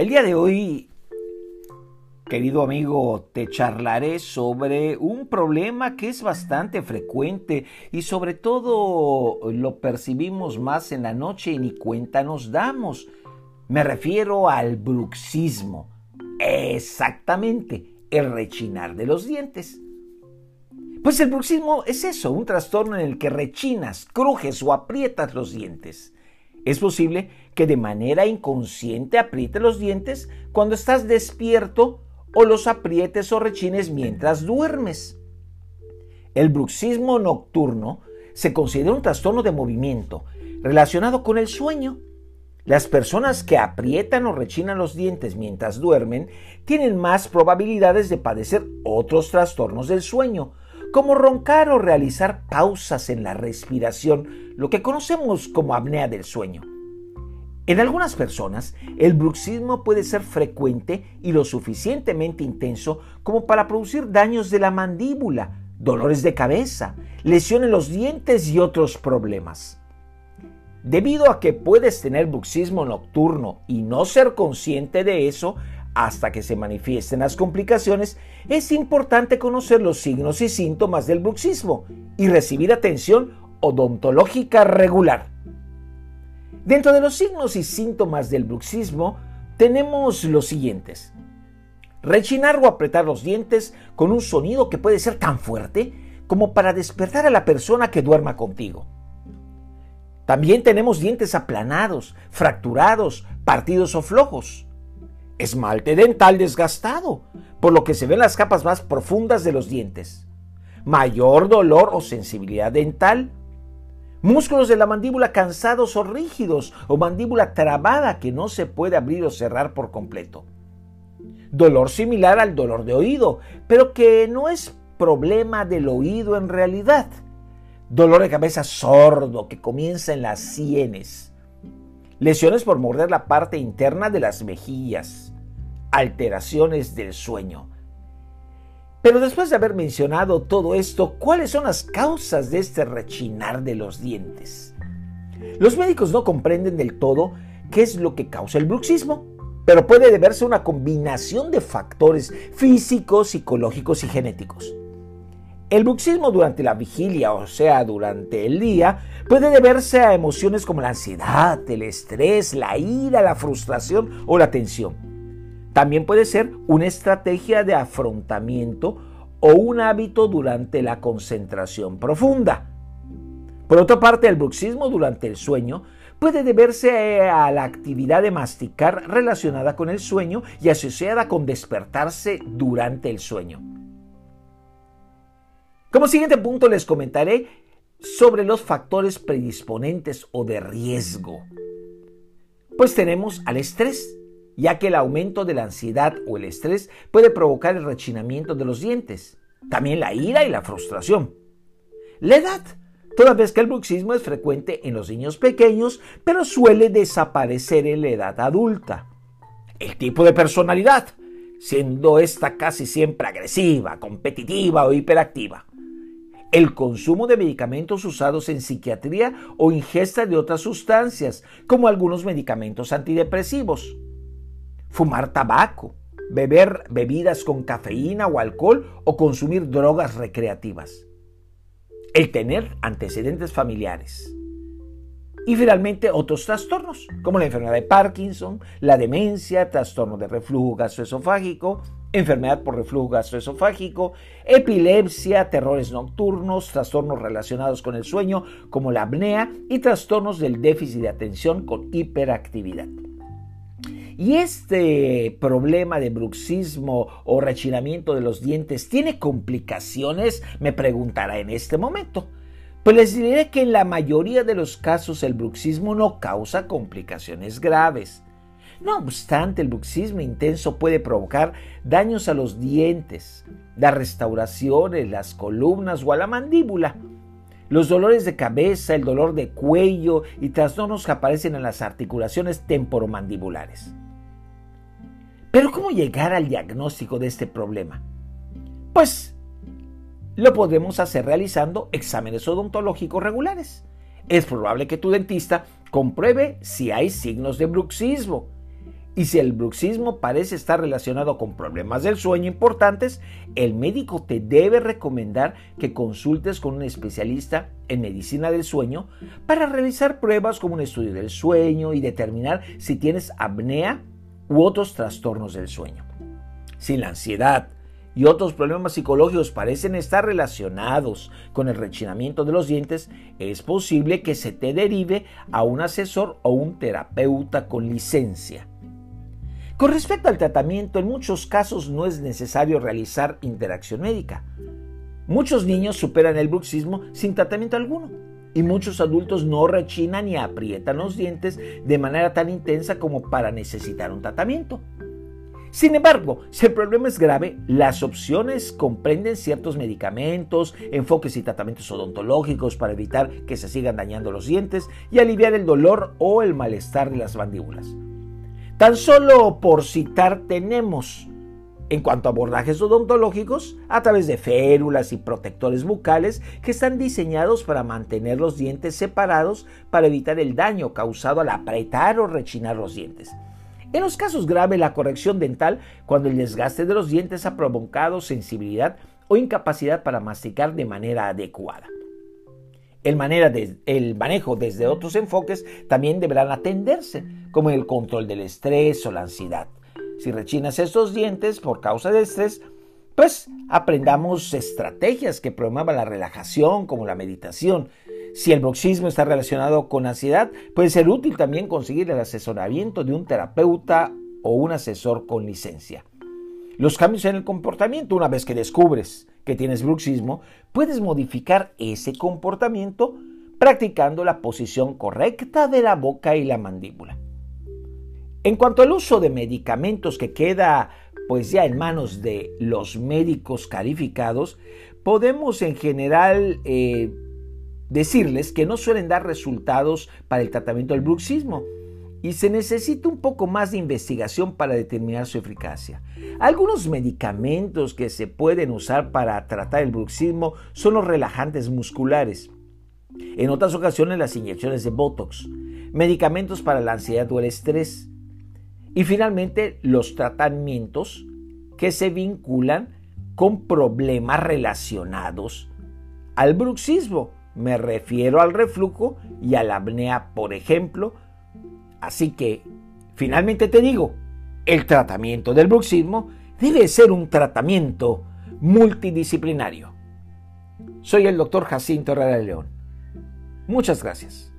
El día de hoy, querido amigo, te charlaré sobre un problema que es bastante frecuente y sobre todo lo percibimos más en la noche y ni cuenta nos damos. Me refiero al bruxismo. Exactamente, el rechinar de los dientes. Pues el bruxismo es eso, un trastorno en el que rechinas, crujes o aprietas los dientes. Es posible que de manera inconsciente aprietes los dientes cuando estás despierto o los aprietes o rechines mientras duermes. El bruxismo nocturno se considera un trastorno de movimiento relacionado con el sueño. Las personas que aprietan o rechinan los dientes mientras duermen tienen más probabilidades de padecer otros trastornos del sueño, como roncar o realizar pausas en la respiración, lo que conocemos como apnea del sueño. En algunas personas, el bruxismo puede ser frecuente y lo suficientemente intenso como para producir daños de la mandíbula, dolores de cabeza, lesión en los dientes y otros problemas. Debido a que puedes tener bruxismo nocturno y no ser consciente de eso, hasta que se manifiesten las complicaciones, es importante conocer los signos y síntomas del bruxismo y recibir atención odontológica regular. Dentro de los signos y síntomas del bruxismo tenemos los siguientes. Rechinar o apretar los dientes con un sonido que puede ser tan fuerte como para despertar a la persona que duerma contigo. También tenemos dientes aplanados, fracturados, partidos o flojos esmalte dental desgastado, por lo que se ven las capas más profundas de los dientes, mayor dolor o sensibilidad dental, músculos de la mandíbula cansados o rígidos o mandíbula trabada que no se puede abrir o cerrar por completo. Dolor similar al dolor de oído, pero que no es problema del oído en realidad. Dolor de cabeza sordo que comienza en las sienes. Lesiones por morder la parte interna de las mejillas alteraciones del sueño. Pero después de haber mencionado todo esto, ¿cuáles son las causas de este rechinar de los dientes? Los médicos no comprenden del todo qué es lo que causa el bruxismo, pero puede deberse a una combinación de factores físicos, psicológicos y genéticos. El bruxismo durante la vigilia, o sea, durante el día, puede deberse a emociones como la ansiedad, el estrés, la ira, la frustración o la tensión. También puede ser una estrategia de afrontamiento o un hábito durante la concentración profunda. Por otra parte, el bruxismo durante el sueño puede deberse a la actividad de masticar relacionada con el sueño y asociada con despertarse durante el sueño. Como siguiente punto les comentaré sobre los factores predisponentes o de riesgo. Pues tenemos al estrés, ya que el aumento de la ansiedad o el estrés puede provocar el rechinamiento de los dientes, también la ira y la frustración. La edad, toda vez que el bruxismo es frecuente en los niños pequeños, pero suele desaparecer en la edad adulta. El tipo de personalidad, siendo esta casi siempre agresiva, competitiva o hiperactiva. El consumo de medicamentos usados en psiquiatría o ingesta de otras sustancias, como algunos medicamentos antidepresivos fumar tabaco, beber bebidas con cafeína o alcohol o consumir drogas recreativas. El tener antecedentes familiares. Y finalmente otros trastornos, como la enfermedad de Parkinson, la demencia, trastorno de reflujo gastroesofágico, enfermedad por reflujo gastroesofágico, epilepsia, terrores nocturnos, trastornos relacionados con el sueño, como la apnea, y trastornos del déficit de atención con hiperactividad. Y este problema de bruxismo o rechinamiento de los dientes tiene complicaciones, me preguntará en este momento. Pues les diré que en la mayoría de los casos el bruxismo no causa complicaciones graves. No obstante, el bruxismo intenso puede provocar daños a los dientes, las restauraciones, las columnas o a la mandíbula. Los dolores de cabeza, el dolor de cuello y trastornos que aparecen en las articulaciones temporomandibulares. Pero ¿cómo llegar al diagnóstico de este problema? Pues lo podemos hacer realizando exámenes odontológicos regulares. Es probable que tu dentista compruebe si hay signos de bruxismo. Y si el bruxismo parece estar relacionado con problemas del sueño importantes, el médico te debe recomendar que consultes con un especialista en medicina del sueño para realizar pruebas como un estudio del sueño y determinar si tienes apnea u otros trastornos del sueño. Si la ansiedad y otros problemas psicológicos parecen estar relacionados con el rechinamiento de los dientes, es posible que se te derive a un asesor o un terapeuta con licencia. Con respecto al tratamiento, en muchos casos no es necesario realizar interacción médica. Muchos niños superan el bruxismo sin tratamiento alguno y muchos adultos no rechinan ni aprietan los dientes de manera tan intensa como para necesitar un tratamiento. Sin embargo, si el problema es grave, las opciones comprenden ciertos medicamentos, enfoques y tratamientos odontológicos para evitar que se sigan dañando los dientes y aliviar el dolor o el malestar de las mandíbulas. Tan solo por citar tenemos, en cuanto a abordajes odontológicos, a través de férulas y protectores bucales que están diseñados para mantener los dientes separados para evitar el daño causado al apretar o rechinar los dientes. En los casos graves, la corrección dental, cuando el desgaste de los dientes ha provocado sensibilidad o incapacidad para masticar de manera adecuada. El, manejo desde otros enfoques también deberán atenderse, como el control del estrés o la ansiedad. Si rechinas estos dientes por causa del estrés, pues aprendamos estrategias que promuevan la relajación, como la meditación. Si el bruxismo está relacionado con ansiedad, puede ser útil también conseguir el asesoramiento de un terapeuta o un asesor con licencia. Los cambios en el comportamiento, una vez que descubres que tienes bruxismo, puedes modificar ese comportamiento practicando la posición correcta de la boca y la mandíbula. En cuanto al uso de medicamentos que queda pues ya en manos de los médicos calificados, podemos en general eh, decirles que no suelen dar resultados para el tratamiento del bruxismo y se necesita un poco más de investigación para determinar su eficacia. Algunos medicamentos que se pueden usar para tratar el bruxismo son los relajantes musculares. En otras ocasiones las inyecciones de Botox, medicamentos para la ansiedad o el estrés. Y finalmente los tratamientos que se vinculan con problemas relacionados al bruxismo. Me refiero al reflujo y a la apnea, por ejemplo, Así que, finalmente te digo, el tratamiento del bruxismo debe ser un tratamiento multidisciplinario. Soy el doctor Jacinto Herrera León. Muchas gracias.